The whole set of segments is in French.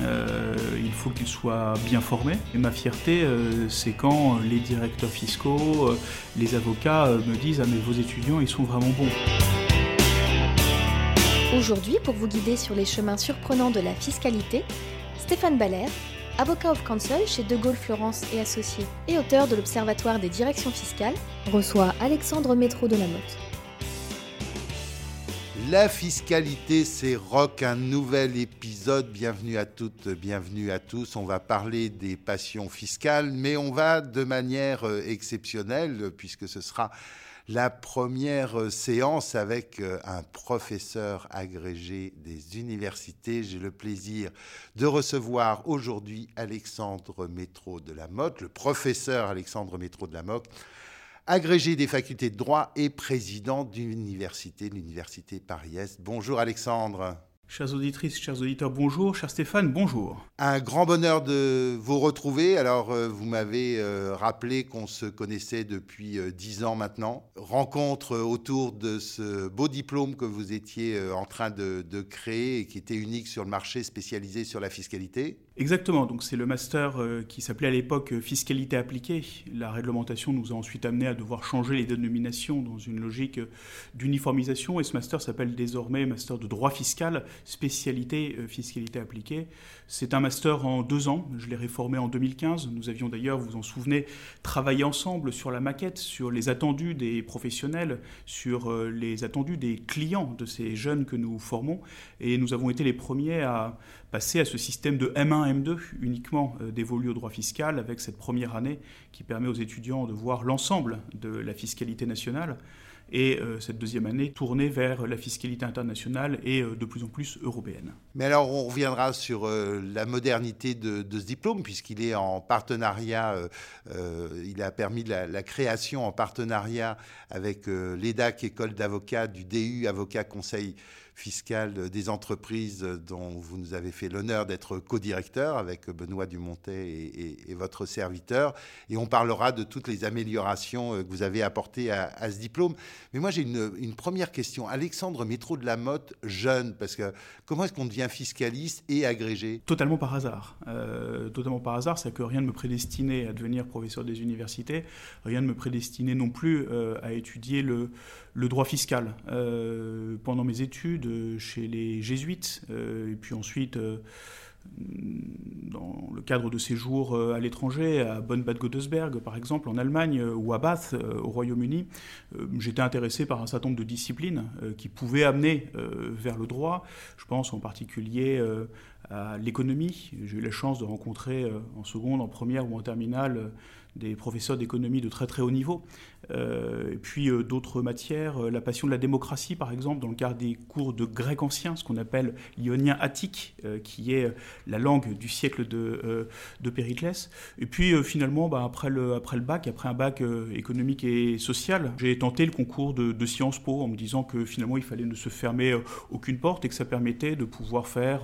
Euh, il faut qu'ils soient bien formés. Et ma fierté, euh, c'est quand les directeurs fiscaux, euh, les avocats euh, me disent Ah, mais vos étudiants, ils sont vraiment bons. Aujourd'hui, pour vous guider sur les chemins surprenants de la fiscalité, Stéphane Baller, avocat of counsel chez De Gaulle Florence et Associés et auteur de l'Observatoire des directions fiscales, reçoit Alexandre Métro de la Motte. La fiscalité, c'est rock, un nouvel épisode. Bienvenue à toutes, bienvenue à tous. On va parler des passions fiscales, mais on va de manière euh, exceptionnelle, puisque ce sera la première euh, séance avec euh, un professeur agrégé des universités. J'ai le plaisir de recevoir aujourd'hui Alexandre Métro de la Motte, le professeur Alexandre Métro de la Motte agrégé des facultés de droit et président d'une université, l'université Paris-Est. Bonjour Alexandre. Chères auditrices, chers auditeurs, bonjour. Cher Stéphane, bonjour. Un grand bonheur de vous retrouver. Alors, euh, vous m'avez euh, rappelé qu'on se connaissait depuis euh, dix ans maintenant. Rencontre autour de ce beau diplôme que vous étiez en train de, de créer et qui était unique sur le marché spécialisé sur la fiscalité. Exactement, donc c'est le master euh, qui s'appelait à l'époque euh, fiscalité appliquée. La réglementation nous a ensuite amené à devoir changer les dénominations dans une logique euh, d'uniformisation et ce master s'appelle désormais master de droit fiscal, spécialité fiscalité appliquée. C'est un master en deux ans, je l'ai réformé en 2015. Nous avions d'ailleurs, vous vous en souvenez, travaillé ensemble sur la maquette, sur les attendus des professionnels, sur les attendus des clients de ces jeunes que nous formons et nous avons été les premiers à passer à ce système de M1, M2 uniquement euh, dévolu au droit fiscal avec cette première année qui permet aux étudiants de voir l'ensemble de la fiscalité nationale et euh, cette deuxième année tournée vers la fiscalité internationale et euh, de plus en plus européenne. Mais alors, on reviendra sur la modernité de, ce diplôme, puisqu'il est en partenariat, il a permis la, la création en partenariat avec l'EDAC, École d'avocats, du DU, Avocat Conseil fiscal des entreprises, dont vous nous avez fait l'honneur d'être co-directeur avec Benoît Dumontet et, votre serviteur. Et on parlera de toutes les améliorations que vous avez apportées à, ce diplôme. Mais moi, j'ai une, une première question. Alexandre Métro de la Motte, jeune, parce que comment est-ce qu'on devient fiscaliste et agrégé? Totalement par hasard. Euh, totalement par hasard, c'est que rien ne me prédestinait à devenir professeur des universités, rien ne me prédestinait non plus euh, à étudier le, le droit fiscal. Euh, pendant mes études euh, chez les jésuites, euh, et puis ensuite dans le cadre de séjours à l'étranger, à Bonn-Bad Godesberg par exemple en Allemagne, ou à Bath au Royaume-Uni, j'étais intéressé par un certain nombre de disciplines qui pouvaient amener vers le droit. Je pense en particulier à l'économie. J'ai eu la chance de rencontrer en seconde, en première ou en terminale des professeurs d'économie de très très haut niveau. Euh, et puis euh, d'autres matières, euh, la passion de la démocratie par exemple, dans le cadre des cours de grec ancien, ce qu'on appelle l'ionien attique, qui est la langue du siècle de, Périclès. Et puis finalement, bah, après, le, bac, après un bac économique et social, j'ai tenté le concours de, Sciences Po en me disant que finalement il fallait ne se fermer aucune porte et que ça permettait de pouvoir faire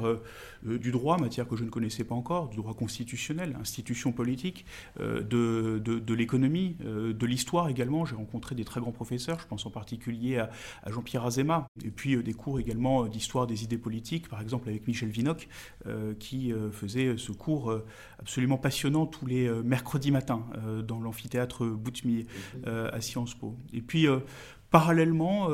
du droit, matière que je ne connaissais pas encore, du droit constitutionnel, institution politique, de, l'économie, de l'histoire également. J'ai rencontré des très grands professeurs, je pense en particulier à, Jean-Pierre Azéma, et puis euh, des cours également euh, d'histoire des idées politiques, par exemple avec Michel Vinocq, euh, qui faisait ce cours absolument passionnant tous les mercredis matins dans l'amphithéâtre Boutemier euh, à Sciences Po. Et puis Parallèlement,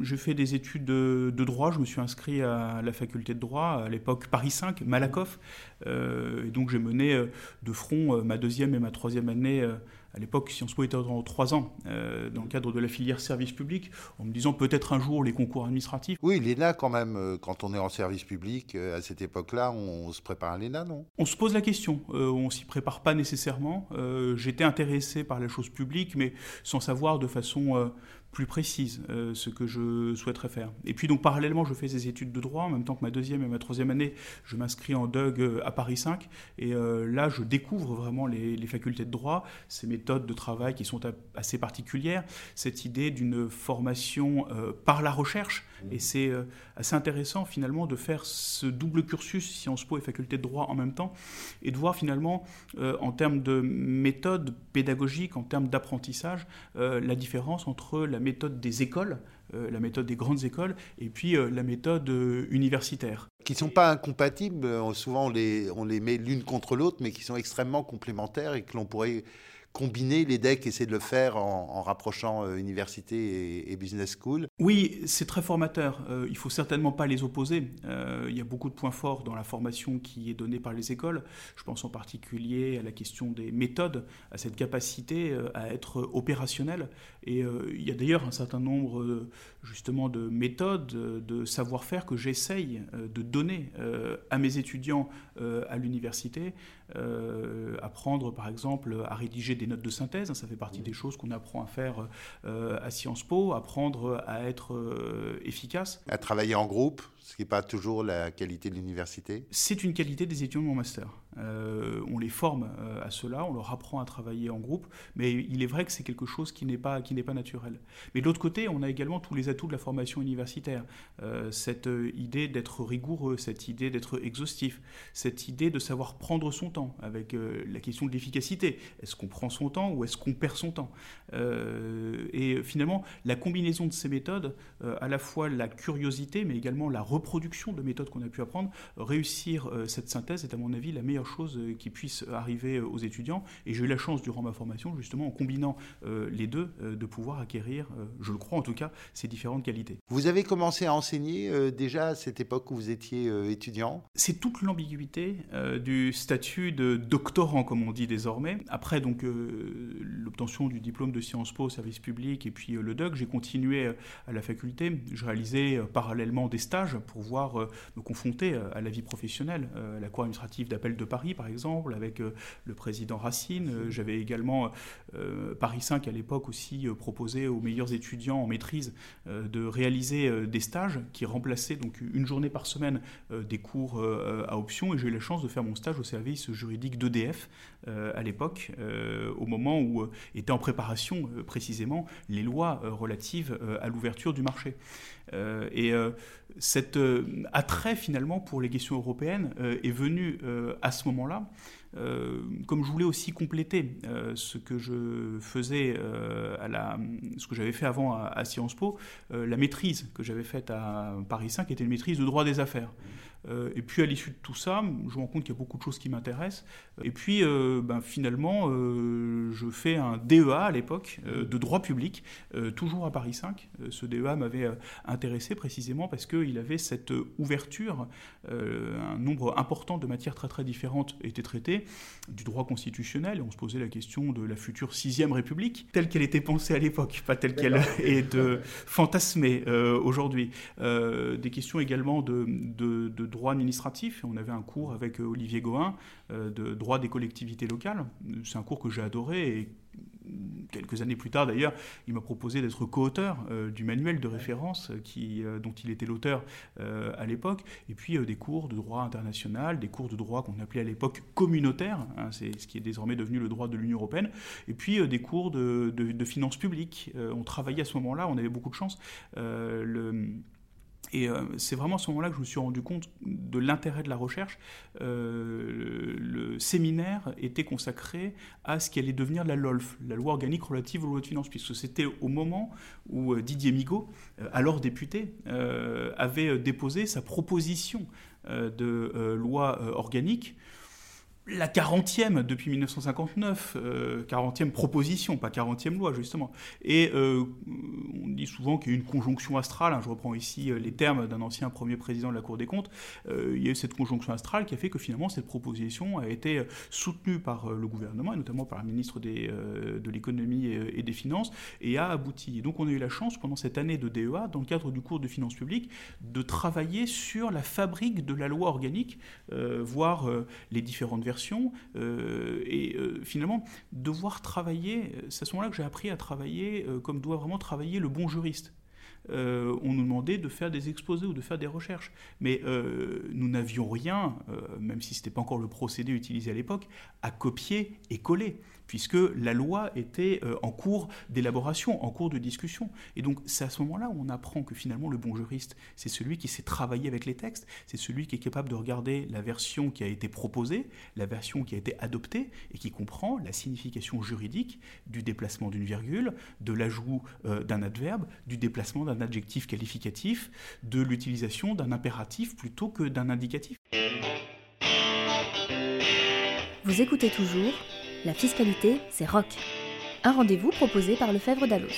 j'ai fait des études de, droit. Je me suis inscrit à la faculté de droit, à l'époque Paris 5, Malakoff. Et donc j'ai mené de front ma deuxième et ma troisième année à l'époque, Sciences Po était en trois ans, dans le cadre de la filière service public, en me disant peut-être un jour les concours administratifs. Oui, l'ENA quand même, quand on est en service public, à cette époque-là, on, se prépare à l'ENA, non? On se pose la question, on s'y prépare pas nécessairement. J'étais intéressé par la chose publique, mais sans savoir de façon plus précise euh, ce que je souhaiterais faire. Et puis donc parallèlement, je fais des études de droit, en même temps que ma deuxième et ma troisième année, je m'inscris en DUG euh, à Paris 5, et euh, là je découvre vraiment les, facultés de droit, ces méthodes de travail qui sont assez particulières, cette idée d'une formation par la recherche, mmh. et c'est assez intéressant finalement de faire ce double cursus Sciences Po et faculté de droit en même temps, et de voir finalement en termes de méthode pédagogique, en termes d'apprentissage, la différence entre la méthode des écoles, euh, la méthode des grandes écoles, et puis euh, la méthode euh, universitaire. Qui ne sont pas incompatibles, souvent on les, on les met l'une contre l'autre, mais qui sont extrêmement complémentaires et que l'on pourrait combiner les decks, essayer de le faire en, rapprochant euh, université et, business school Oui, c'est très formateur. Euh, il faut certainement pas les opposer. Euh, il y a beaucoup de points forts dans la formation qui est donnée par les écoles. Je pense en particulier à la question des méthodes, à cette capacité à être opérationnel. Et il y a d'ailleurs un certain nombre justement de méthodes, de savoir-faire que j'essaye de donner à mes étudiants à l'université. apprendre par exemple à rédiger des notes de synthèse, ça fait partie des choses qu'on apprend à faire euh, à Sciences Po, apprendre à être euh, efficace. À travailler en groupe, ce qui n'est pas toujours la qualité de l'université C'est une qualité des étudiants de mon master. Euh, on les forme euh, à cela, on leur apprend à travailler en groupe, mais il est vrai que c'est quelque chose qui n'est pas, pas naturel. Mais de l'autre côté, on a également tous les atouts de la formation universitaire. Euh, cette idée d'être rigoureux, cette idée d'être exhaustif, cette idée de savoir prendre son temps avec la question de l'efficacité. Est-ce qu'on prend son temps ou est-ce qu'on perd son temps? Et finalement, la combinaison de ces méthodes, à la fois la curiosité, mais également la reproduction de méthodes qu'on a pu apprendre, réussir euh, cette synthèse est à mon avis la meilleure chose euh, qui puisse arriver euh, aux étudiants. Et j'ai eu la chance durant ma formation, justement, en combinant les deux, de pouvoir acquérir, je le crois en tout cas, ces différentes qualités. Vous avez commencé à enseigner déjà à cette époque où vous étiez étudiant? C'est toute l'ambiguïté du statut de doctorant, comme on dit désormais. Après donc l'obtention du diplôme de Sciences Po, service public, et puis le DUC, j'ai continué à la faculté. Je réalisais parallèlement des stages pour pouvoir euh, me confronter euh, à la vie professionnelle. Euh, la Cour administrative d'appel de Paris, par exemple, avec le président Racine. J'avais également, Paris 5 à l'époque aussi, proposé aux meilleurs étudiants en maîtrise de réaliser des stages qui remplaçaient donc une journée par semaine des cours à option. Et j'ai eu la chance de faire mon stage au service juridique d'EDF à l'époque, au moment où étaient en préparation précisément les lois relatives à l'ouverture du marché. et cet euh, attrait finalement pour les questions européennes euh, est venu euh, à ce moment-là. Comme je voulais aussi compléter ce que je faisais à la, ce que j'avais fait avant à, Sciences Po, la maîtrise que j'avais faite à Paris 5 était une maîtrise de droit des affaires. Euh, et puis à l'issue de tout ça, je me rends compte qu'il y a beaucoup de choses qui m'intéressent. Et puis euh, ben, finalement, euh, je fais un DEA à l'époque de droit public, toujours à Paris 5. ce DEA m'avait intéressé précisément parce qu'il avait cette ouverture. un nombre important de matières très très différentes étaient traitées, du droit constitutionnel, et on se posait la question de la future sixième République, telle qu'elle était pensée à l'époque, pas telle qu'elle est fantasmée aujourd'hui. des questions également de, de, de droit administratif. On avait un cours avec euh, Olivier Gohin euh, de droit des collectivités locales. C'est un cours que j'ai adoré et quelques années plus tard d'ailleurs, il m'a proposé d'être co-auteur euh, du manuel de référence qui, dont il était l'auteur à l'époque, et puis des cours de droit international, des cours de droit qu'on appelait à l'époque communautaire, hein, c'est ce qui est désormais devenu le droit de l'Union européenne, et puis des cours de, finances publiques. on travaillait à ce moment-là, on avait beaucoup de chance. Et euh, c'est vraiment à ce moment-là que je me suis rendu compte de l'intérêt de la recherche. Euh, le séminaire était consacré à ce qui allait devenir la LOLF, la loi organique relative aux lois de finances, puisque c'était au moment où euh, Didier Migaud, alors député, avait déposé sa proposition de loi organique la 40e depuis 1959, 40e proposition, pas 40e loi justement. Et on dit souvent qu'il y a une conjonction astrale, hein, je reprends ici les termes d'un ancien premier président de la Cour des comptes, il y a eu cette conjonction astrale qui a fait que finalement cette proposition a été soutenue par le gouvernement, et notamment par la ministre de l'économie et, des finances, et a abouti. Et donc on a eu la chance pendant cette année de DEA, dans le cadre du cours de finances publiques, de travailler sur la fabrique de la loi organique, voir les différentes versions euh, et euh, finalement devoir travailler, c'est à ce moment-là que j'ai appris à travailler euh, comme doit vraiment travailler le bon juriste. on nous demandait de faire des exposés ou de faire des recherches. Mais nous n'avions rien, même si ce n'était pas encore le procédé utilisé à l'époque, à copier et coller puisque la loi était euh, en cours d'élaboration, en cours de discussion. Et donc c'est à ce moment-là où on apprend que finalement le bon juriste, c'est celui qui sait travailler avec les textes, c'est celui qui est capable de regarder la version qui a été proposée, la version qui a été adoptée, et qui comprend la signification juridique du déplacement d'une virgule, de l'ajout euh, d'un adverbe, du déplacement d'un adjectif qualificatif, de l'utilisation d'un impératif plutôt que d'un indicatif. Vous écoutez toujours la fiscalité, c'est rock. Un rendez-vous proposé par Lefebvre Dalloz.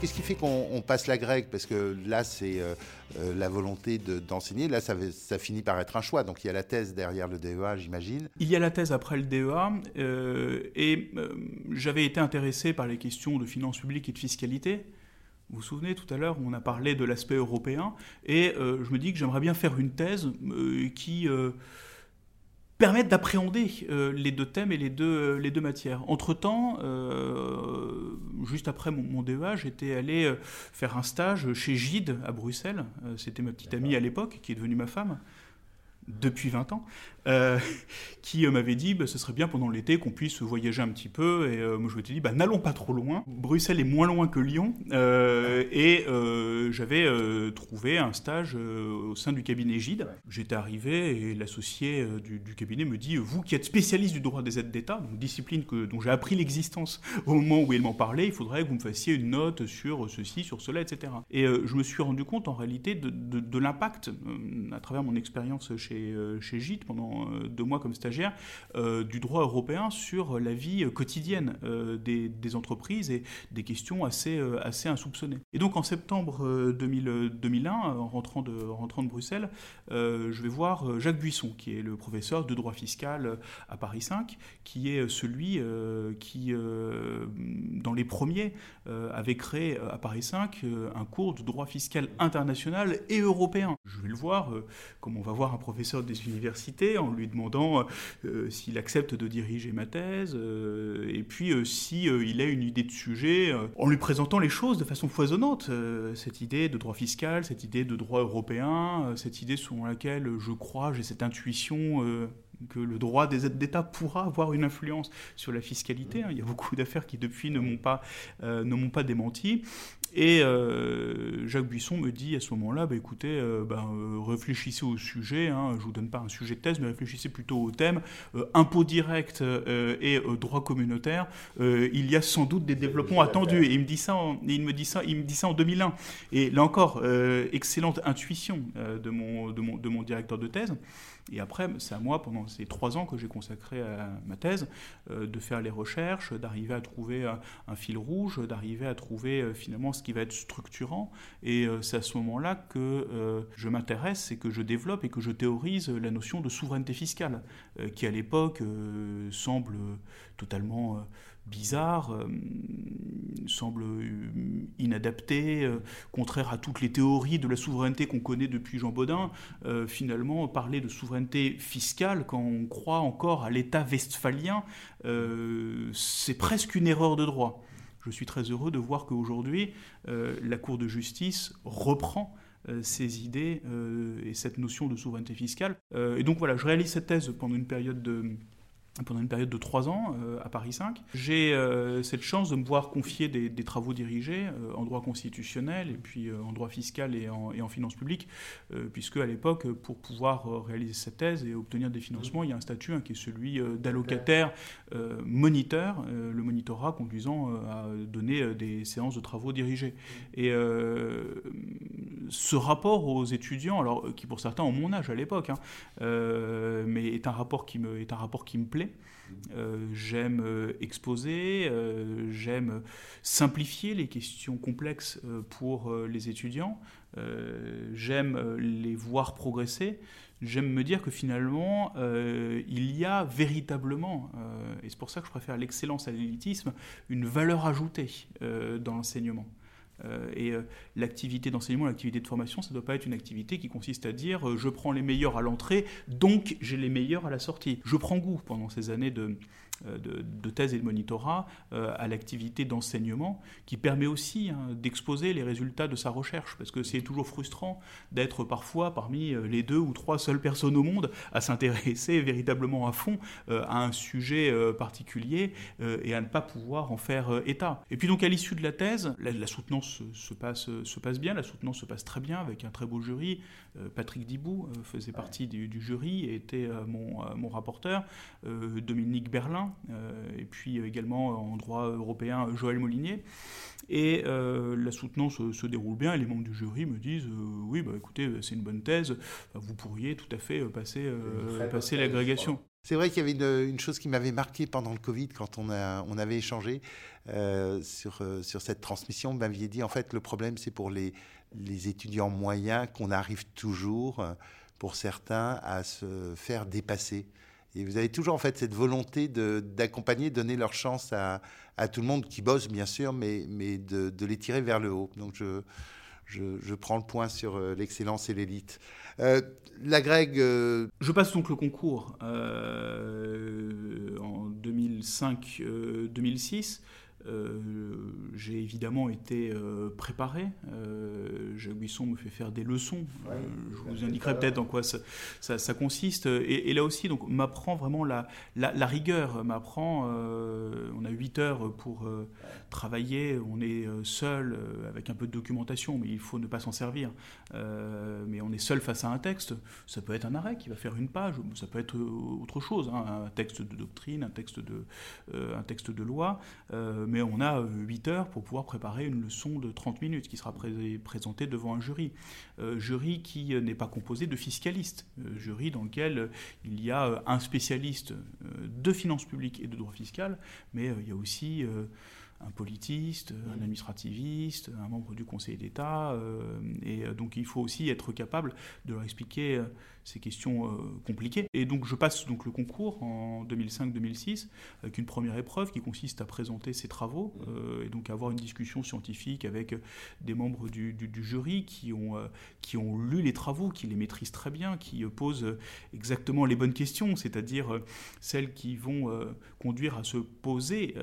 Qu'est-ce qui fait qu'on passe la grecque? Parce que là, c'est euh, euh, la volonté d'enseigner. là, ça, ça, finit par être un choix. Donc, il y a la thèse derrière le DEA, j'imagine. Il y a la thèse après le DEA. Euh, et j'avais été intéressé par les questions de finances publiques et de fiscalité. Vous vous souvenez, tout à l'heure, on a parlé de l'aspect européen. Et je me dis que j'aimerais bien faire une thèse qui permettre d'appréhender euh, les deux thèmes et les deux, euh, les deux matières. Entre-temps, euh, juste après mon, mon DEA, j'étais allé faire un stage chez Gide à Bruxelles. C'était ma petite amie à l'époque, qui est devenue ma femme depuis 20 ans, euh, qui euh, m'avait dit bah, ce serait bien pendant l'été qu'on puisse voyager un petit peu. Et euh, moi, je m'étais dit bah, n'allons pas trop loin. Bruxelles est moins loin que Lyon. et j'avais trouvé un stage au sein du cabinet Gide. J'étais arrivé et l'associé du, cabinet me dit Vous qui êtes spécialiste du droit des aides d'État, discipline dont j'ai appris l'existence au moment où il m'en parlait, il faudrait que vous me fassiez une note sur ceci, sur cela, etc. Et je me suis rendu compte en réalité de, de l'impact, à travers mon expérience chez, chez Gide pendant euh, deux mois comme stagiaire, euh, du droit européen sur la vie quotidienne euh, des, entreprises et des questions assez, assez insoupçonnées. Et donc en septembre 2001, en rentrant de, rentrant de Bruxelles, je vais voir Jacques Buisson, qui est le professeur de droit fiscal à Paris 5, qui est celui qui, dans les premiers, avait créé à Paris 5 un cours de droit fiscal international et européen. Je vais le voir, comme on va voir un professeur des universités, en lui demandant euh, s'il accepte de diriger ma thèse, euh, et puis si, euh, il a une idée de sujet, en lui présentant les choses de façon foisonnante. cette idée de droit fiscal, cette idée de droit européen, cette idée selon laquelle je crois, j'ai cette intuition que le droit des aides d'État pourra avoir une influence sur la fiscalité. Hein. Il y a beaucoup d'affaires qui depuis ne m'ont pas, ne m'ont pas démenti. Et euh, Jacques Buisson me dit à ce moment-là, bah, écoutez, euh, bah, euh, réfléchissez au sujet, hein, je ne vous donne pas un sujet de thèse, mais réfléchissez plutôt au thème, impôt direct et droit communautaire, il y a sans doute des développements attendus. Et il me dit ça en, il me dit ça, il me dit ça en 2001. Et là encore, excellente intuition de, mon, de, mon, de mon directeur de thèse. Et après, c'est à moi, pendant ces trois ans que j'ai consacré à ma thèse, de faire les recherches, d'arriver à trouver un, fil rouge, d'arriver à trouver finalement ce qui va être structurant. Et euh, c'est à ce moment-là que euh, je m'intéresse et que je développe et que je théorise la notion de souveraineté fiscale, euh, qui à l'époque semble totalement bizarre, semble inadapté, contraire à toutes les théories de la souveraineté qu'on connaît depuis Jean Baudin. finalement, parler de souveraineté fiscale quand on croit encore à l'État westphalien, c'est presque une erreur de droit je suis très heureux de voir qu'aujourd'hui, euh, la Cour de justice reprend euh, ces idées euh, et cette notion de souveraineté fiscale. et donc voilà, je réalise cette thèse pendant une période de, pendant une période de trois ans euh, à Paris 5. J'ai euh, cette chance de me voir confier des, travaux dirigés euh, en droit constitutionnel et puis en droit fiscal et en, finances publiques, puisque à l'époque, pour pouvoir réaliser cette thèse et obtenir des financements, il y a un statut hein, qui est celui d'allocataire moniteur, le monitorat conduisant à donner des séances de travaux dirigés. Et ce rapport aux étudiants, alors qui pour certains ont mon âge à l'époque, hein, mais est un rapport qui est un rapport qui me plaît euh, j'aime euh, exposer, euh, j'aime simplifier les questions complexes pour les étudiants, j'aime les voir progresser, j'aime me dire que finalement, il y a véritablement, et c'est pour ça que je préfère l'excellence à l'élitisme, une valeur ajoutée dans l'enseignement. Euh, et euh, l'activité d'enseignement, l'activité de formation, ça ne doit pas être une activité qui consiste à dire euh, je prends les meilleurs à l'entrée, donc j'ai les meilleurs à la sortie. Je prends goût pendant ces années de, euh, de, thèse et de monitorat euh, à l'activité d'enseignement qui permet aussi hein, d'exposer les résultats de sa recherche parce que c'est toujours frustrant d'être parfois parmi euh, les deux ou trois seules personnes au monde à s'intéresser véritablement à fond à un sujet particulier et à ne pas pouvoir en faire état. Et puis donc à l'issue de la thèse, la, soutenance se, passe, se passe bien, la soutenance se passe très bien avec un très beau jury. Patrick Dibou faisait partie du, jury et était mon, mon rapporteur. Dominique Berlin et puis également en droit européen Joël Molinier. Et euh, la soutenance se, déroule bien et les membres du jury me disent euh, oui, bah, écoutez, c'est une bonne thèse, vous pourriez tout à fait passer, passer l'agrégation. C'est vrai qu'il y avait une, chose qui m'avait marqué pendant le Covid, quand on, a, on avait échangé sur, sur cette transmission. Vous m'aviez dit, en fait, le problème, c'est pour les, les étudiants moyens qu'on arrive toujours, pour certains, à se faire dépasser. Et vous avez toujours en fait cette volonté d'accompagner, donner leur chance à, tout le monde qui bosse bien sûr, mais, mais de, les tirer vers le haut. Donc je, je, prends le point sur euh, l'excellence et l'élite. Euh, la Greg. Euh, je passe donc le concours en 2005-2006. Euh, j'ai évidemment été euh, préparé. Euh, Jacques Buisson me fait faire des leçons. je vous indiquerai peut-être en quoi ça, ça, consiste. Et, là aussi, donc, m'apprend vraiment la, la, rigueur. M'apprend. on a 8 heures pour travailler. On est seul avec un peu de documentation, mais il faut ne pas s'en servir. mais on est seul face à un texte. Ça peut être un arrêt qui va faire une page. Ça peut être autre chose, hein, un texte de doctrine, un texte de, un texte de loi mais on a 8 euh, heures pour pouvoir préparer une leçon de 30 minutes qui sera présentée devant un jury. Euh, jury qui euh, n'est pas composé de fiscalistes, jury dans lequel il y a un spécialiste de finances publiques et de droit fiscal, mais il y a aussi un politiste, un administrativiste, un membre du Conseil d'État. et donc il faut aussi être capable de leur expliquer ces questions euh, compliquées. Et donc je passe donc le concours en 2005-2006 avec une première épreuve qui consiste à présenter ses travaux euh, et donc avoir une discussion scientifique avec des membres du, jury qui ont, euh, qui ont lu les travaux, qui les maîtrisent très bien, qui posent exactement les bonnes questions, c'est-à-dire celles qui vont conduire à se poser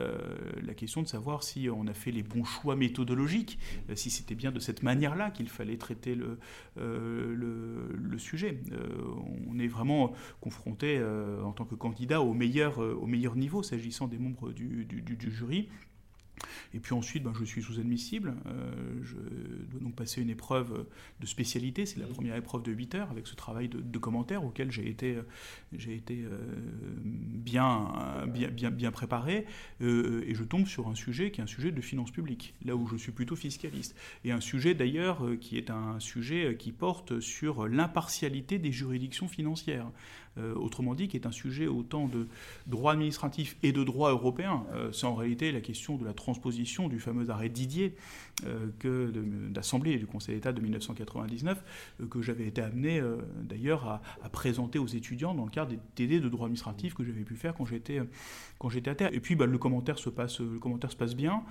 la question de savoir si on a fait les bons choix méthodologiques, si c'était bien de cette manière-là qu'il fallait traiter le, le, le sujet. On est vraiment confronté euh, en tant que candidat au meilleur, euh, au meilleur niveau s'agissant des membres du jury. Et puis ensuite, ben, je suis sous-admissible. Euh, je dois donc passer une épreuve de spécialité. C'est la première épreuve de 8 heures avec ce travail de, commentaires auquel j'ai été, j'ai été euh, bien, bien, bien, bien préparé. Euh, et je tombe sur un sujet qui est un sujet de finances publiques, là où je suis plutôt fiscaliste. Et un sujet d'ailleurs qui est un sujet qui porte sur l'impartialité des juridictions financières. Euh, autrement dit, qui est un sujet autant de droit administratif et de droit européen. Euh, c'est en réalité la question de la transposition du fameux arrêt Didier euh, que d'Assemblée et du Conseil d'État de 1999 que j'avais été amené d'ailleurs à, présenter aux étudiants dans le cadre des TD de droit administratif que j'avais pu faire quand j'étais quand j'étais à terre. Et puis bah, le commentaire se passe le commentaire se passe bien.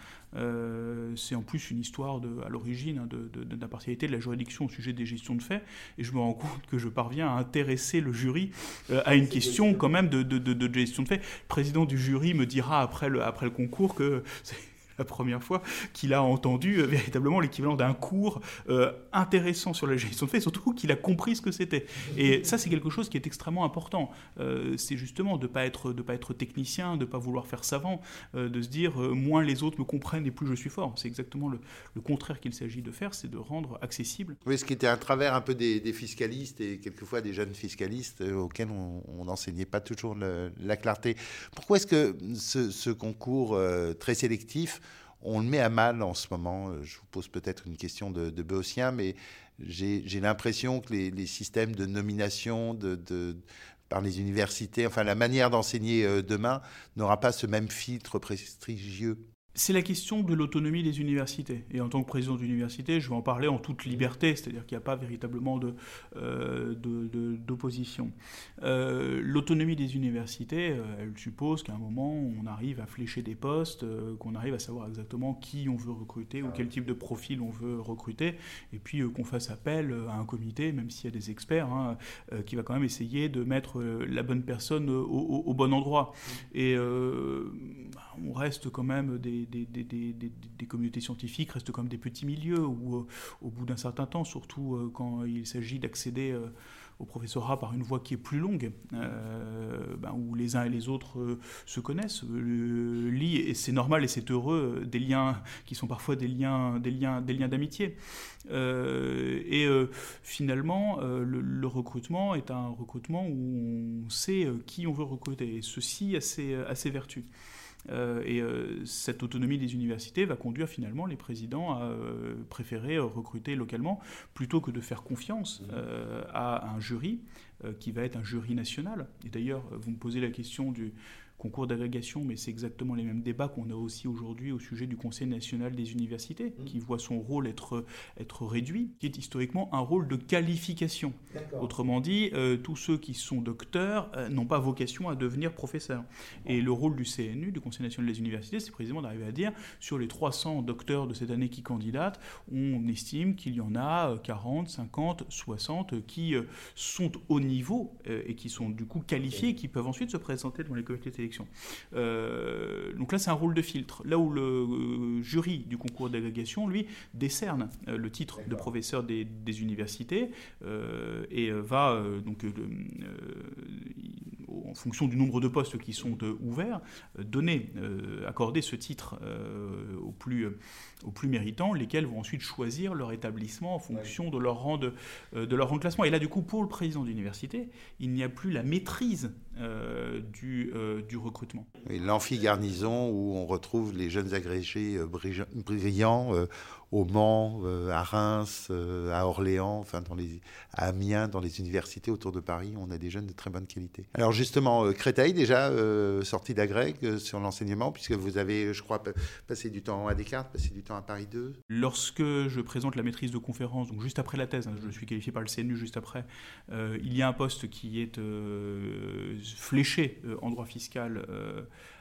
c'est en plus une histoire de, à l'origine hein, d'impartialité de, de la juridiction au sujet des gestions de faits et je me rends compte que je parviens à intéresser le jury euh, à une question quand même de, de, de, gestion de fait. Le président du jury me dira après le, après le concours que la première fois qu'il a entendu véritablement l'équivalent d'un cours intéressant sur la gestion de fait, surtout qu'il a compris ce que c'était. Et ça, c'est quelque chose qui est extrêmement important. c'est justement de ne pas, être, pas être technicien, de ne pas vouloir faire savant, de se dire moins les autres me comprennent et plus je suis fort. C'est exactement le, le contraire qu'il s'agit de faire, c'est de rendre accessible. Oui, ce qui était un travers un peu des, fiscalistes et quelquefois des jeunes fiscalistes euh, auxquels on n'enseignait pas toujours la clarté. Pourquoi est-ce que ce, concours euh, très sélectif, on le met à mal en ce moment Je vous pose peut-être une question de, de Béotien, mais j'ai l'impression que les, systèmes de nomination de, par les universités, enfin la manière d'enseigner euh, demain n'aura pas ce même filtre prestigieux. C'est la question de l'autonomie des universités. Et en tant que président d'université, je vais en parler en toute liberté, c'est-à-dire qu'il n'y a pas véritablement euh, d'opposition. Euh, l'autonomie des universités, euh, elle suppose qu'à un moment, on arrive à flécher des postes, qu'on arrive à savoir exactement qui on veut recruter ou quel type de profil on veut recruter, et puis qu'on fasse appel à un comité, même s'il y a des experts, hein, qui va quand même essayer de mettre la bonne personne au, bon endroit. Et on reste quand même des des, communautés scientifiques restent comme des petits milieux où, euh, au bout d'un certain temps, surtout euh, quand il s'agit d'accéder euh, au professorat par une voie qui est plus longue, ben, où les uns et les autres se connaissent, lient, et c'est normal et c'est heureux, des liens qui sont parfois des liens, des liens, des liens d'amitié. et finalement, le, recrutement est un recrutement où on sait qui on veut recruter, et ceci a ses, a ses vertus. Euh, et euh, cette autonomie des universités va conduire finalement les présidents à euh, préférer recruter localement plutôt que de faire confiance mmh. à un jury qui va être un jury national. Et d'ailleurs, vous me posez la question du, concours d'agrégation, mais c'est exactement les mêmes débats qu'on a aussi aujourd'hui au sujet du Conseil national des universités, mmh. qui voit son rôle être, être réduit, qui est historiquement un rôle de qualification. Autrement dit, euh, tous ceux qui sont docteurs euh, n'ont pas vocation à devenir professeurs. Et le rôle du CNU, du Conseil national des universités, c'est précisément d'arriver à dire, sur les 300 docteurs de cette année qui candidatent, on estime qu'il y en a 40, 50, 60 qui euh, sont au niveau et qui sont du coup qualifiés, qui peuvent ensuite se présenter devant les comités de euh, donc là, c'est un rôle de filtre. Là où le euh, jury du concours d'agrégation, lui, décerne euh, le titre de professeur des, universités et va donc en fonction du nombre de postes qui sont ouverts, donner, accorder ce titre aux plus aux plus méritants, lesquels vont ensuite choisir leur établissement en fonction de leur rang de, de leur rang classement. Et là, du coup, pour le président d'université, il n'y a plus la maîtrise euh, du, euh, du, recrutement. L'amphi-garnison où on retrouve les jeunes agrégés euh, brillants au Mans, à Reims, à Orléans, enfin dans les, à Amiens, dans les universités autour de Paris, on a des jeunes de très bonne qualité. Alors justement, Créteil déjà sorti d'agrég sur l'enseignement, puisque vous avez, je crois, passé du temps à Descartes, passé du temps à Paris 2. Lorsque je présente la maîtrise de conférence, donc juste après la thèse, hein, je suis qualifié par le CNU juste après, il y a un poste qui est fléché euh, en droit fiscal.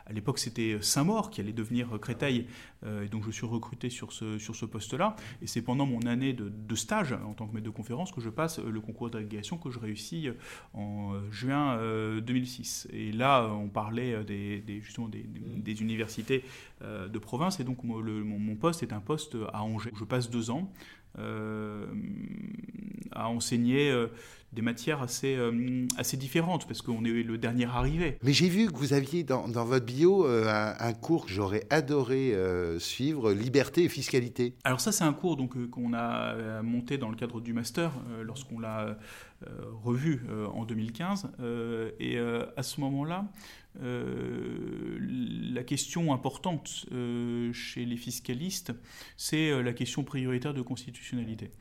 Euh, à l'époque, c'était Saint-Maur qui allait devenir Créteil. Euh, et donc, je suis recruté sur ce, sur ce poste-là. Et c'est pendant mon année de, stage en tant que maître de conférence que je passe le concours d'agrégation que je réussis en juin 2006. Et là, on parlait des, justement des, universités de province. Et donc, mon, mon, poste est un poste à Angers. Je passe deux ans. À enseigner des matières assez, euh, assez différentes, parce qu'on est le dernier arrivé. Mais j'ai vu que vous aviez dans, dans votre bio euh, un, cours que j'aurais adoré euh, suivre, Liberté et Fiscalité. Alors ça, c'est un cours donc qu'on a monté dans le cadre du master, lorsqu'on l'a revu en 2015. et à ce moment-là, la question importante chez les fiscalistes, c'est la question prioritaire de constitutionnalité.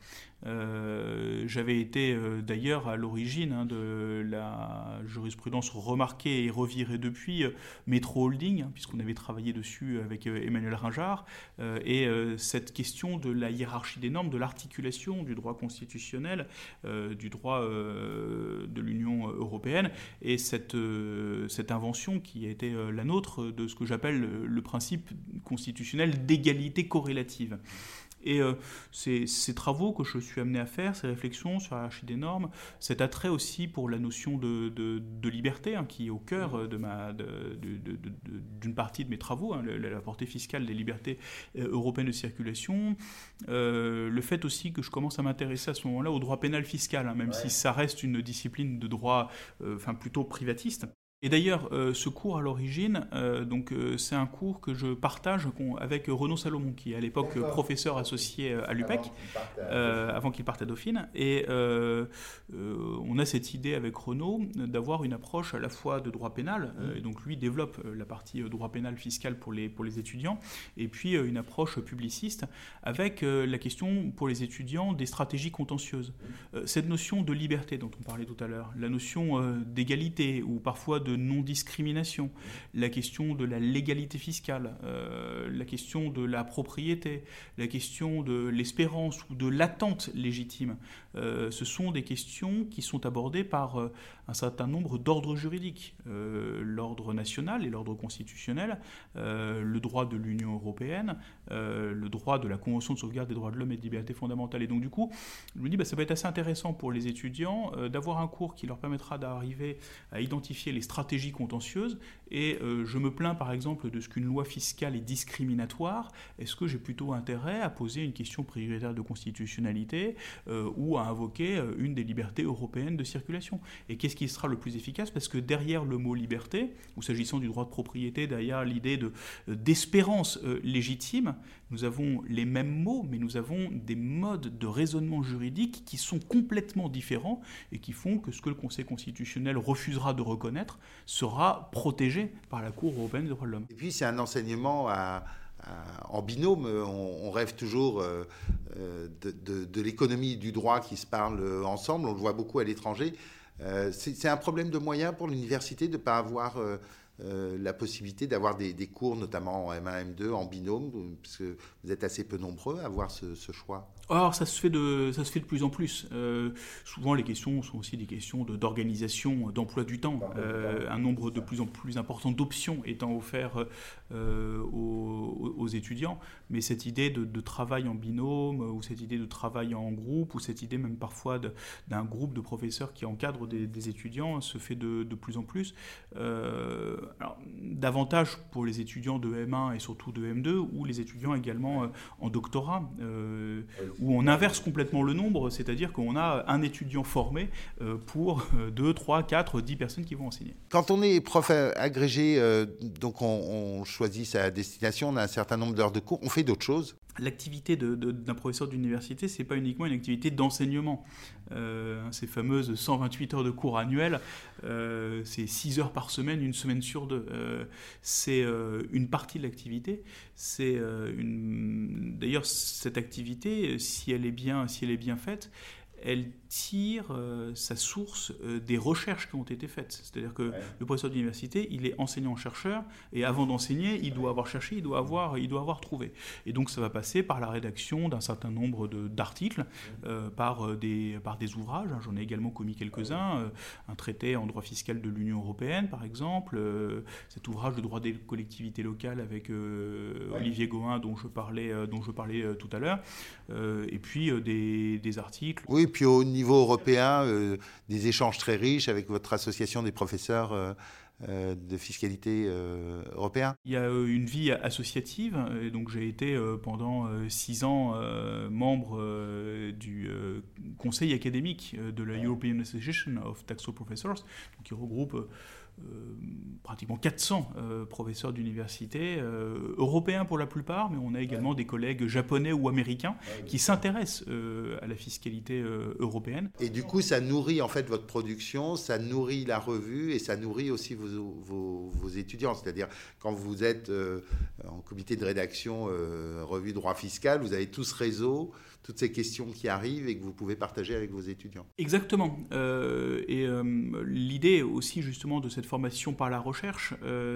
J'avais été d'ailleurs à l'origine hein, de la jurisprudence remarquée et revirée depuis euh, Métro Holding, hein, puisqu'on avait travaillé dessus avec euh, Emmanuel Ringard, euh, et cette question de la hiérarchie des normes, de l'articulation du droit constitutionnel, du droit de l'Union européenne, et cette invention qui a été la nôtre de ce que j'appelle le principe constitutionnel d'égalité corrélative. Et euh, ces, travaux que je suis amené à faire, ces réflexions sur la des normes, cet attrait aussi pour la notion de, liberté, hein, qui est au cœur euh, de ma, d'une partie de mes travaux, hein, la, portée fiscale des libertés euh, européennes de circulation, le fait aussi que je commence à m'intéresser à ce moment-là au droit pénal fiscal, hein, même si ça reste une discipline de droit enfin plutôt privatiste. Et d'ailleurs, euh, ce cours à l'origine, euh, donc euh, c'est un cours que je partage avec Renaud Salomon, qui est à l'époque professeur associé à l'UPEC, avant qu'il parte à Dauphine. Et on a cette idée avec Renaud d'avoir une approche à la fois de droit pénal, et donc lui développe la partie droit pénal fiscal pour les, pour les étudiants, et puis une approche publiciste avec la question pour les étudiants des stratégies contentieuses. cette notion de liberté dont on parlait tout à l'heure, la notion d'égalité, ou parfois de non-discrimination, la question de la légalité fiscale, euh, la question de la propriété, la question de l'espérance ou de l'attente légitime. Euh, ce sont des questions qui sont abordées par euh, un certain nombre d'ordres juridiques. l'ordre national et l'ordre constitutionnel, le droit de l'Union européenne, le droit de la Convention de sauvegarde des droits de l'homme et des libertés fondamentales. Et donc du coup, je me dis, bah, ça va être assez intéressant pour les étudiants d'avoir un cours qui leur permettra d'arriver à identifier les stratégies stratégie contentieuse et euh, je me plains par exemple de ce qu'une loi fiscale est discriminatoire. Est-ce que j'ai plutôt intérêt à poser une question prioritaire de constitutionnalité euh, ou à invoquer euh, une des libertés européennes de circulation? Et qu'est-ce qui sera le plus efficace? Parce que derrière le mot liberté, ou s'agissant du droit de propriété, derrière l'idée de, d'espérance légitime, nous avons les mêmes mots, mais nous avons des modes de raisonnement juridique qui sont complètement différents et qui font que ce que le Conseil constitutionnel refusera de reconnaître sera protégé par la Cour européenne des droits de l'homme. Et puis c'est un enseignement en binôme. On, rêve toujours euh, euh, de, l'économie du droit qui se parle ensemble. On le voit beaucoup à l'étranger. Euh, c'est un problème de moyens pour l'université de ne pas avoir euh, la possibilité d'avoir des, cours, notamment en M1, M2, en binôme, parce que vous êtes assez peu nombreux à avoir ce, choix Alors, ça se fait de, ça se fait de plus en plus. Euh, souvent, les questions sont aussi des questions d'organisation, d'emploi du temps. Euh, un nombre de plus en plus important d'options étant offerts aux, étudiants. Mais cette idée de, travail en binôme, ou cette idée de travail en groupe, ou cette idée même parfois d'un groupe de professeurs qui encadrent des, étudiants se fait de, plus en plus alors, davantage pour les étudiants de M1 et surtout de M2, ou les étudiants également euh, en doctorat, euh, où on inverse complètement le nombre, c'est-à-dire qu'on a un étudiant formé euh, pour 2, 3, 4, 10 personnes qui vont enseigner. Quand on est prof agrégé, donc on, choisit sa destination, on a un certain nombre d'heures de cours, on fait d'autres choses l'activité d'un professeur d'université, c'est pas uniquement une activité d'enseignement. Euh, ces fameuses 128 heures de cours annuels, euh, c'est 6 heures par semaine, une semaine sur deux. Euh, c'est une partie de l'activité. C'est d'ailleurs cette activité, si elle est bien, si elle est bien faite, elle tire euh, sa source euh, des recherches qui ont été faites. C'est-à-dire que le professeur d'université, il est enseignant-chercheur, et avant d'enseigner, il doit avoir cherché, il doit avoir, il doit avoir trouvé. Et donc ça va passer par la rédaction d'un certain nombre d'articles, euh, par, des, par des ouvrages, hein. j'en ai également commis quelques-uns, un traité en droit fiscal de l'Union européenne, par exemple, cet ouvrage de droit des collectivités locales avec Olivier Gohin, dont je parlais, dont je parlais tout à l'heure, et puis des, des articles. Oui, puis au niveau européen, euh, des échanges très riches avec votre association des professeurs euh, euh, de fiscalité européens Il y a une vie associative, et donc j'ai été pendant six ans membre du conseil académique de la European Association of Taxo Professors, qui regroupe pratiquement 400 euh, professeurs d'université, euh, européens pour la plupart, mais on a également des collègues japonais ou américains qui s'intéressent à la fiscalité européenne. Et du coup, ça nourrit en fait votre production, ça nourrit la revue et ça nourrit aussi vos, vos, étudiants. C'est-à-dire, quand vous êtes en comité de rédaction revue droit fiscal, vous avez tout ce réseau toutes ces questions qui arrivent et que vous pouvez partager avec vos étudiants. Exactement. et l'idée aussi justement de cette formation par la recherche, recherche,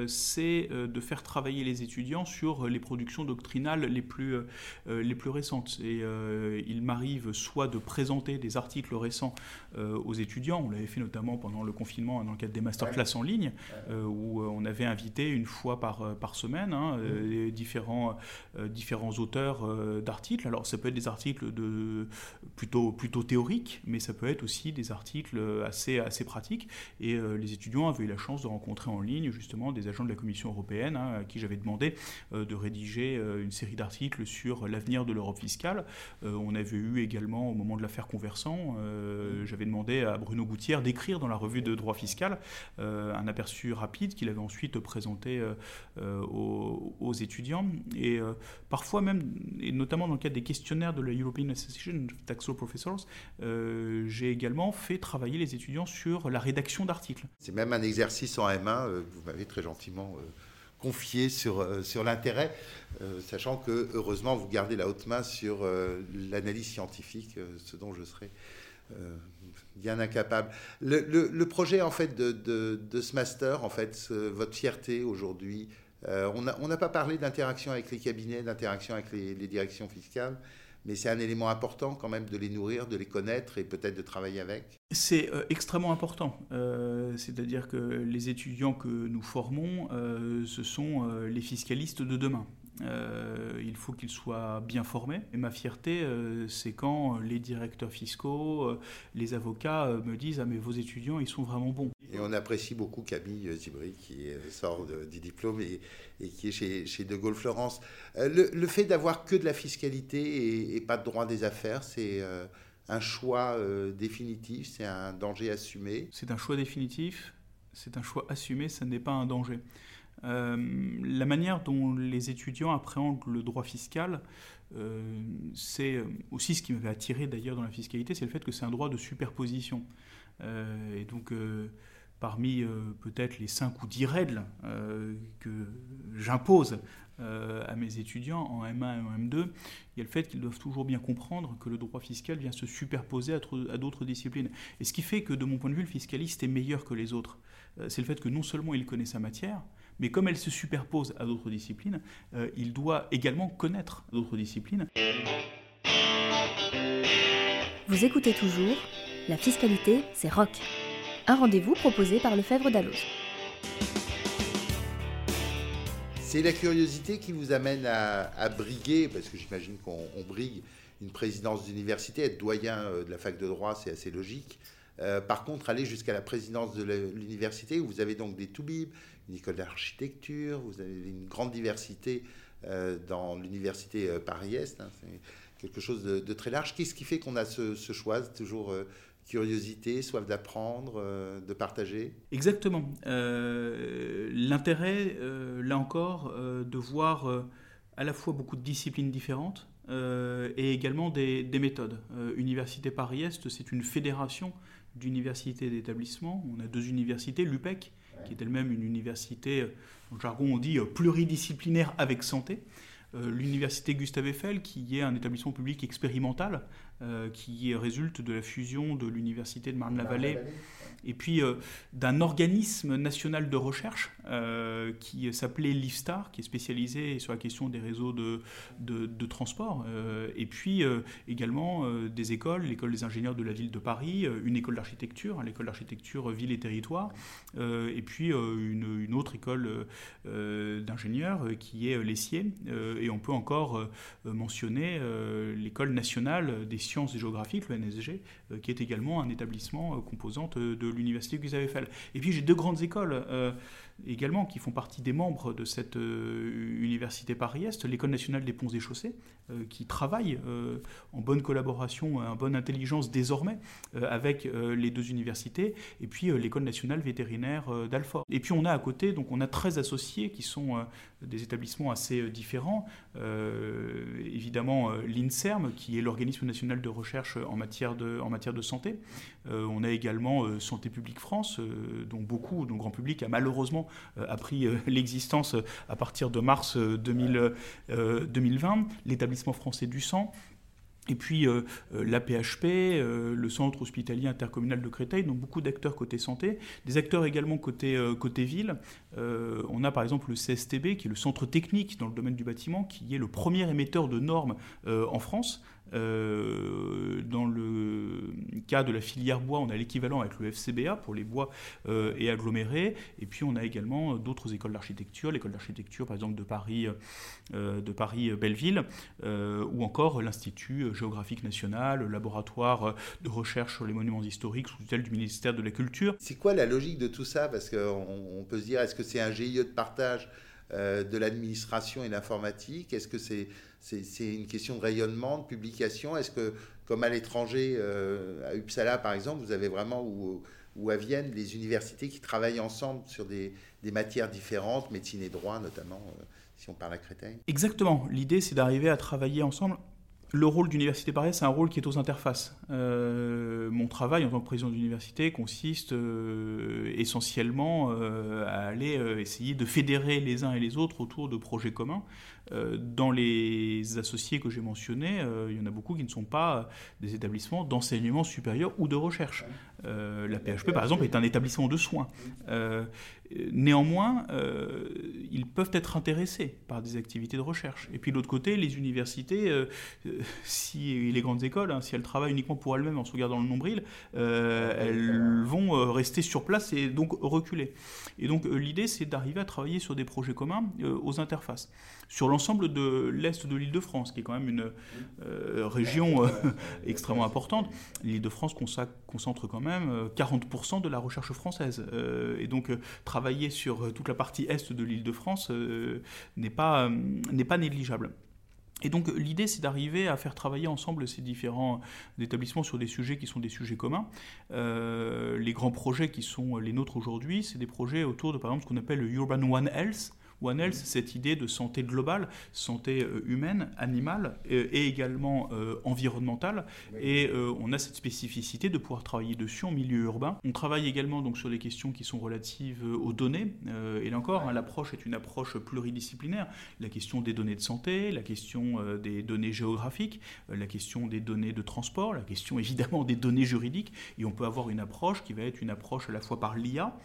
c'est de faire travailler les étudiants sur les productions doctrinales les plus, les plus récentes. Et il m'arrive soit de présenter des articles récents aux étudiants, on l'avait fait notamment pendant le confinement dans le cadre des masterclass en ligne, où on avait invité une fois par, par semaine hein, mmh. différents, différents auteurs d'articles. Alors ça peut être des articles de, plutôt, plutôt théoriques, mais ça peut être aussi des articles assez, assez pratiques. Et euh, les étudiants avaient eu la chance de rencontrer en ligne justement des agents de la Commission européenne hein, à qui j'avais demandé euh, de rédiger euh, une série d'articles sur l'avenir de l'Europe fiscale. on avait eu également au moment de l'affaire Conversant, j'avais demandé à Bruno Gouttière d'écrire dans la revue de droit fiscal un aperçu rapide qu'il avait ensuite présenté aux, aux, étudiants. Et parfois même, et notamment dans le cadre des questionnaires de la European Association of Tax Law Professors, j'ai également fait travailler les étudiants sur la rédaction d'articles. C'est même un exercice en M1, euh, vous m'avez très gentiment euh, confié sur, euh, sur l'intérêt, sachant que heureusement vous gardez la haute main sur l'analyse scientifique, ce dont je serai bien incapable. Le, projet en fait de, ce master, en fait, votre fierté aujourd'hui, on n'a pas parlé d'interaction avec les cabinets, d'interaction avec les, directions fiscales mais c'est un élément important quand même de les nourrir, de les connaître et peut-être de travailler avec. C'est euh, extrêmement important. Euh, c'est-à-dire que les étudiants que nous formons, euh, ce sont les fiscalistes de demain. Euh, il faut qu'ils soient bien formés. Et ma fierté, euh, c'est quand les directeurs fiscaux, euh, les avocats me disent Ah, mais vos étudiants, ils sont vraiment bons. Et on apprécie beaucoup Camille Zibri, qui sort du diplôme et, qui est chez, chez, De Gaulle Florence. Le, fait d'avoir que de la fiscalité et, pas de droit des affaires, c'est un choix définitif, c'est un danger assumé? C'est un choix définitif, c'est un choix assumé, ça n'est pas un danger. Euh, la manière dont les étudiants appréhendent le droit fiscal, euh, c'est aussi ce qui m'avait attiré d'ailleurs dans la fiscalité, c'est le fait que c'est un droit de superposition. Euh, et donc, parmi peut-être les 5 ou 10 règles que j'impose à mes étudiants en M1 et en M2, il y a le fait qu'ils doivent toujours bien comprendre que le droit fiscal vient se superposer à d'autres disciplines. Et ce qui fait que, de mon point de vue, le fiscaliste est meilleur que les autres, c'est le fait que non seulement il connaît sa matière, mais comme elle se superpose à d'autres disciplines, euh, il doit également connaître d'autres disciplines. Vous écoutez toujours La fiscalité, c'est rock. Un rendez-vous proposé par Lefebvre Dalloz. C'est la curiosité qui vous amène à, briguer, parce que j'imagine qu'on brigue une présidence d'université, être doyen euh, de la fac de droit, c'est assez logique. Euh, par contre, aller jusqu'à la présidence de l'université, où vous avez donc des toubibs, une école d'architecture, vous avez une grande diversité euh, dans l'université euh, Paris-Est. Hein, c'est quelque chose de, très large. Qu'est-ce qui fait qu'on a ce, choix Toujours euh, curiosité, soif d'apprendre, de partager? Exactement. L'intérêt, là encore, de voir à la fois beaucoup de disciplines différentes et également des, des méthodes. Université Paris-Est, c'est une fédération d'universités et d'établissements. On a deux universités, l'UPEC, qui est elle-même une université, en jargon on dit euh, pluridisciplinaire avec santé. Euh, l'université Gustave Eiffel, qui est un établissement public expérimental, euh, qui résulte de la fusion de l'université de Marne-la-Vallée et puis euh, d'un organisme national de recherche euh, qui s'appelait LIFSTAR, qui est spécialisé sur la question des réseaux de, transport, euh, et puis également des écoles, l'école des ingénieurs de la ville de Paris, une école d'architecture, hein, l'école d'architecture ville et territoire, et puis une, autre école d'ingénieurs qui est l'ESSIE, et on peut encore mentionner l'école nationale des sciences géographiques, le NSG, qui est également un établissement composante de l'université Gustave Eiffel. Et puis j'ai deux grandes écoles euh, également qui font partie des membres de cette euh, université Paris-Est, l'école nationale des ponts et chaussées, euh, qui travaille en bonne collaboration, en bonne intelligence désormais avec les deux universités, et puis l'école nationale vétérinaire d'Alfort. Et puis on a à côté, donc on a 13 associés qui sont des établissements assez différents. évidemment l'INSERM, qui est l'organisme national de recherche en matière de, en matière de santé. on a également Santé publique France, dont beaucoup, dont grand public a malheureusement euh, appris euh, l'existence euh, à partir de mars 2020, l'établissement français du sang, Et puis euh, euh, la PHP, euh, le centre hospitalier intercommunal de Créteil, donc beaucoup d'acteurs côté santé, des acteurs également côté, côté ville. on a par exemple le CSTB, qui est le centre technique dans le domaine du bâtiment, qui est le premier émetteur de normes en France. Euh, dans le cas de la filière bois, on a l'équivalent avec le FCBA pour les bois euh, et agglomérés. Et puis on a également d'autres écoles d'architecture, l'école d'architecture par exemple de Paris, euh, de Paris Belleville, ou encore l'Institut géographique national, le laboratoire de recherche sur les monuments historiques sous tutelle du ministère de la Culture. C'est quoi la logique de tout ça? Parce qu'on peut se dire, est-ce que c'est un GIE de partage de l'administration et l'informatique? Est-ce que c'est c'est une question de rayonnement, de publication. Est-ce que, comme à l'étranger, euh, à Uppsala par exemple, vous avez vraiment, ou, à Vienne, des universités qui travaillent ensemble sur des, matières différentes, médecine et droit notamment, euh, si on parle à Créteil? Exactement. L'idée, c'est d'arriver à travailler ensemble le rôle d'Université Paris, c'est un rôle qui est aux interfaces. Euh, mon travail en tant que président d'université consiste essentiellement à aller essayer de fédérer les uns et les autres autour de projets communs. Dans les associés que j'ai mentionnés, il y en a beaucoup qui ne sont pas des établissements d'enseignement supérieur ou de recherche. la PHP, par exemple, est un établissement de soins. Néanmoins, euh, ils peuvent être intéressés par des activités de recherche. Et puis de l'autre côté, les universités, euh, euh, si, les grandes écoles, hein, si elles travaillent uniquement pour elles-mêmes en se regardant le nombril, elles vont rester sur place et donc reculer. Et donc l'idée, c'est d'arriver à travailler sur des projets communs aux interfaces sur l'ensemble de l'Est de l'île de France, qui est quand même une euh, région euh, extrêmement importante. L'île de France concentre quand même 40% euh, de la recherche française. et donc travailler sur toute la partie Est de l'île de France n'est pas, négligeable. Et donc l'idée, c'est d'arriver à faire travailler ensemble ces différents établissements sur des sujets qui sont des sujets communs. les grands projets qui sont les nôtres aujourd'hui, c'est des projets autour de, par exemple, ce qu'on appelle le Urban One Health, One Health, cette idée de santé globale, santé euh, humaine, animale euh, et également euh, environnementale. Et on a cette spécificité de pouvoir travailler dessus en milieu urbain. On travaille également donc sur les questions qui sont relatives aux données. et là encore, hein, l'approche est une approche pluridisciplinaire. La question des données de santé, la question des données géographiques, la question des données de transport, la question évidemment des données juridiques. Et on peut avoir une approche qui va être une approche à la fois par l'IA,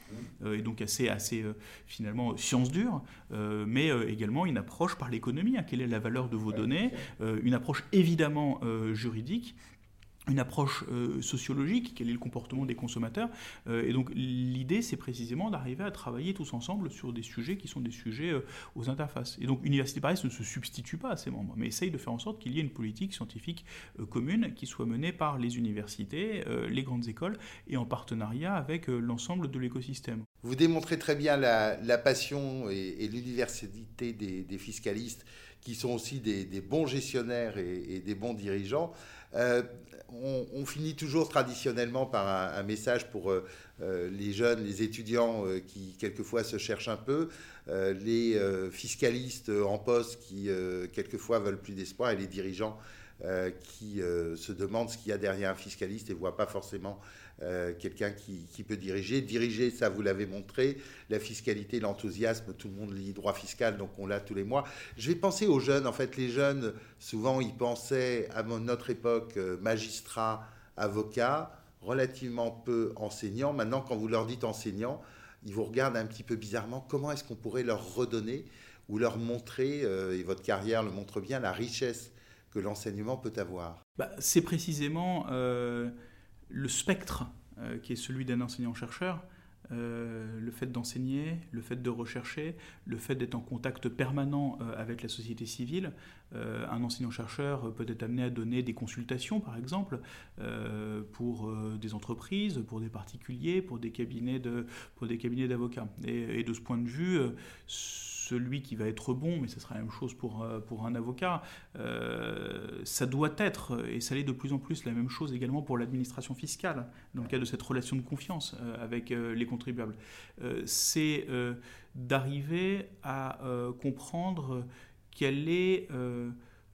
et donc assez, assez finalement science dure, mais euh, également une approche par l'économie. Hein. quelle est la valeur de vos données euh, Une approche évidemment juridique une approche sociologique, quel est le comportement des consommateurs. et donc l'idée, c'est précisément d'arriver à travailler tous ensemble sur des sujets qui sont des sujets aux interfaces. Et donc Université Paris ne se substitue pas à ses membres, mais essaye de faire en sorte qu'il y ait une politique scientifique commune qui soit menée par les universités, les grandes écoles, et en partenariat avec l'ensemble de l'écosystème. Vous démontrez très bien la, passion et, l'universalité des, fiscalistes, qui sont aussi des, bons gestionnaires et, des bons dirigeants. Euh, on, finit toujours traditionnellement par un, message pour euh, euh, les jeunes, les étudiants qui quelquefois se cherchent un peu, les fiscalistes en poste qui quelquefois veulent plus d'espoir et les dirigeants qui se demandent ce qu'il y a derrière un fiscaliste et ne voient pas forcément euh, quelqu'un qui, peut diriger. Diriger, ça vous l'avez montré, la fiscalité, l'enthousiasme, tout le monde lit droit fiscal, donc on l'a tous les mois. Je vais penser aux jeunes, en fait, les jeunes, souvent, ils pensaient à notre époque, euh, magistrats, avocats, relativement peu enseignants. Maintenant, quand vous leur dites enseignants, ils vous regardent un petit peu bizarrement. Comment est-ce qu'on pourrait leur redonner ou leur montrer, euh, et votre carrière le montre bien, la richesse que l'enseignement peut avoir? Bah, C'est précisément le spectre euh, qui est celui d'un enseignant-chercheur, euh, le fait d'enseigner, le fait de rechercher, le fait d'être en contact permanent euh, avec la société civile. un enseignant-chercheur peut être amené à donner des consultations, par exemple, pour des entreprises, pour des particuliers, pour des cabinets d'avocats. Et, de ce point de vue, celui qui va être bon, mais ce sera la même chose pour, euh, pour un avocat, euh, ça doit être, et ça l'est de plus en plus, la même chose également pour l'administration fiscale, dans le cas de cette relation de confiance euh, avec les contribuables. c'est d'arriver à comprendre quel est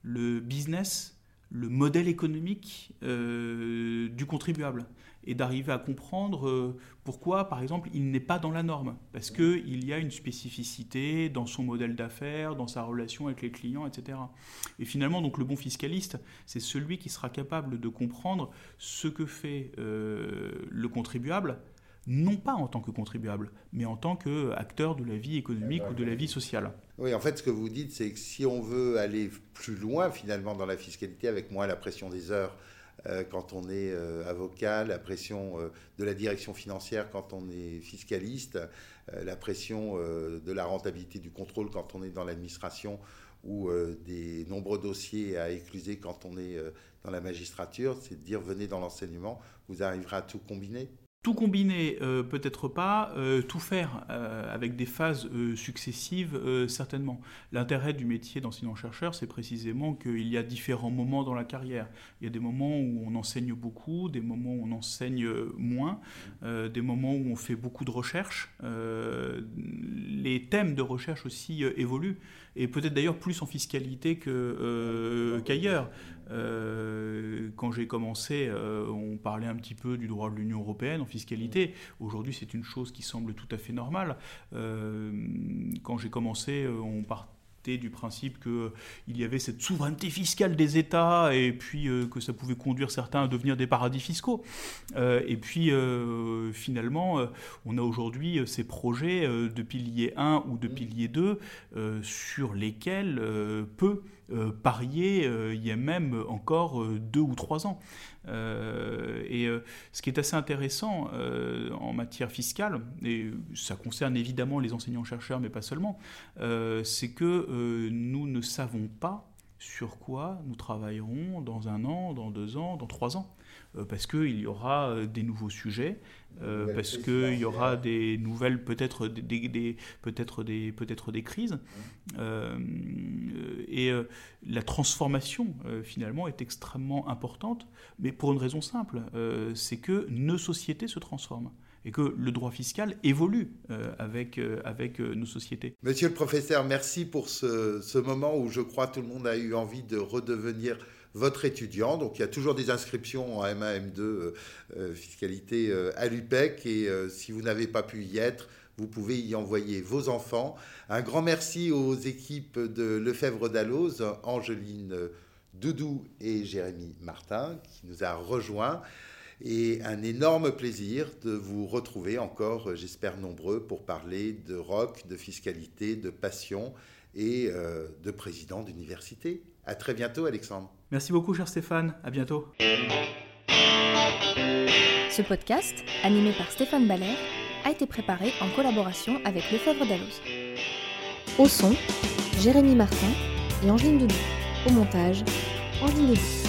le business le modèle économique du contribuable et d'arriver à comprendre euh, pourquoi, par exemple, il n'est pas dans la norme. Parce qu'il y a une spécificité dans son modèle d'affaires, dans sa relation avec les clients, etc. Et finalement, donc, le bon fiscaliste, c'est celui qui sera capable de comprendre ce que fait euh, le contribuable, non pas en tant que contribuable, mais en tant qu'acteur de la vie économique ou de la vie sociale. Oui, en fait, ce que vous dites, c'est que si on veut aller plus loin, finalement, dans la fiscalité, avec moins la pression des heures, euh, quand on est euh, avocat, la pression euh, de la direction financière quand on est fiscaliste, la pression de la rentabilité du contrôle quand on est dans l'administration ou des nombreux dossiers à écluser quand on est dans la magistrature, c'est de dire venez dans l'enseignement, vous arriverez à tout combiner tout combiner, euh, peut-être pas, euh, tout faire euh, avec des phases successives, certainement. L'intérêt du métier d'enseignant-chercheur, c'est précisément qu'il y a différents moments dans la carrière. Il y a des moments où on enseigne beaucoup, des moments où on enseigne moins, des moments où on fait beaucoup de recherches. les thèmes de recherche aussi évoluent, et peut-être d'ailleurs plus en fiscalité qu'ailleurs. Euh, quand j'ai commencé, euh, on parlait un petit peu du droit de l'Union européenne en fiscalité. Aujourd'hui, c'est une chose qui semble tout à fait normale. Euh, quand j'ai commencé, on partait du principe qu'il y avait cette souveraineté fiscale des États et puis que ça pouvait conduire certains à devenir des paradis fiscaux. et puis finalement, on a aujourd'hui ces projets de pilier 1 ou de pilier 2 sur lesquels peu euh, parier euh, il y a même encore euh, deux ou trois ans. et ce qui est assez intéressant en matière fiscale, et ça concerne évidemment les enseignants-chercheurs, mais pas seulement, c'est que nous ne savons pas sur quoi nous travaillerons dans un an, dans deux ans, dans trois ans. Euh, parce qu'il y aura euh, des nouveaux sujets, euh, parce qu'il y aura des nouvelles, peut-être des, peut-être des, peut-être des crises. Et la transformation, finalement, est extrêmement importante, mais pour une raison simple, c'est que nos sociétés se transforment et que le droit fiscal évolue avec, avec nos sociétés. Monsieur le professeur, merci pour ce, ce, moment où je crois tout le monde a eu envie de redevenir votre étudiant. Donc il y a toujours des inscriptions en M1, M2, euh, euh, fiscalité euh, à l'UPEC. Et si vous n'avez pas pu y être, vous pouvez y envoyer vos enfants. Un grand merci aux équipes de Lefebvre d'Alloz, Angeline Doudou et Jérémy Martin, qui nous a rejoints. Et un énorme plaisir de vous retrouver encore, j'espère nombreux, pour parler de rock, de fiscalité, de passion et de président d'université. À très bientôt, Alexandre. Merci beaucoup, cher Stéphane. À bientôt. Ce podcast, animé par Stéphane Baller, a été préparé en collaboration avec Lefebvre Dalloz. Au son, Jérémy Martin et Angeline Doudou. Au montage, Angeline Doudou.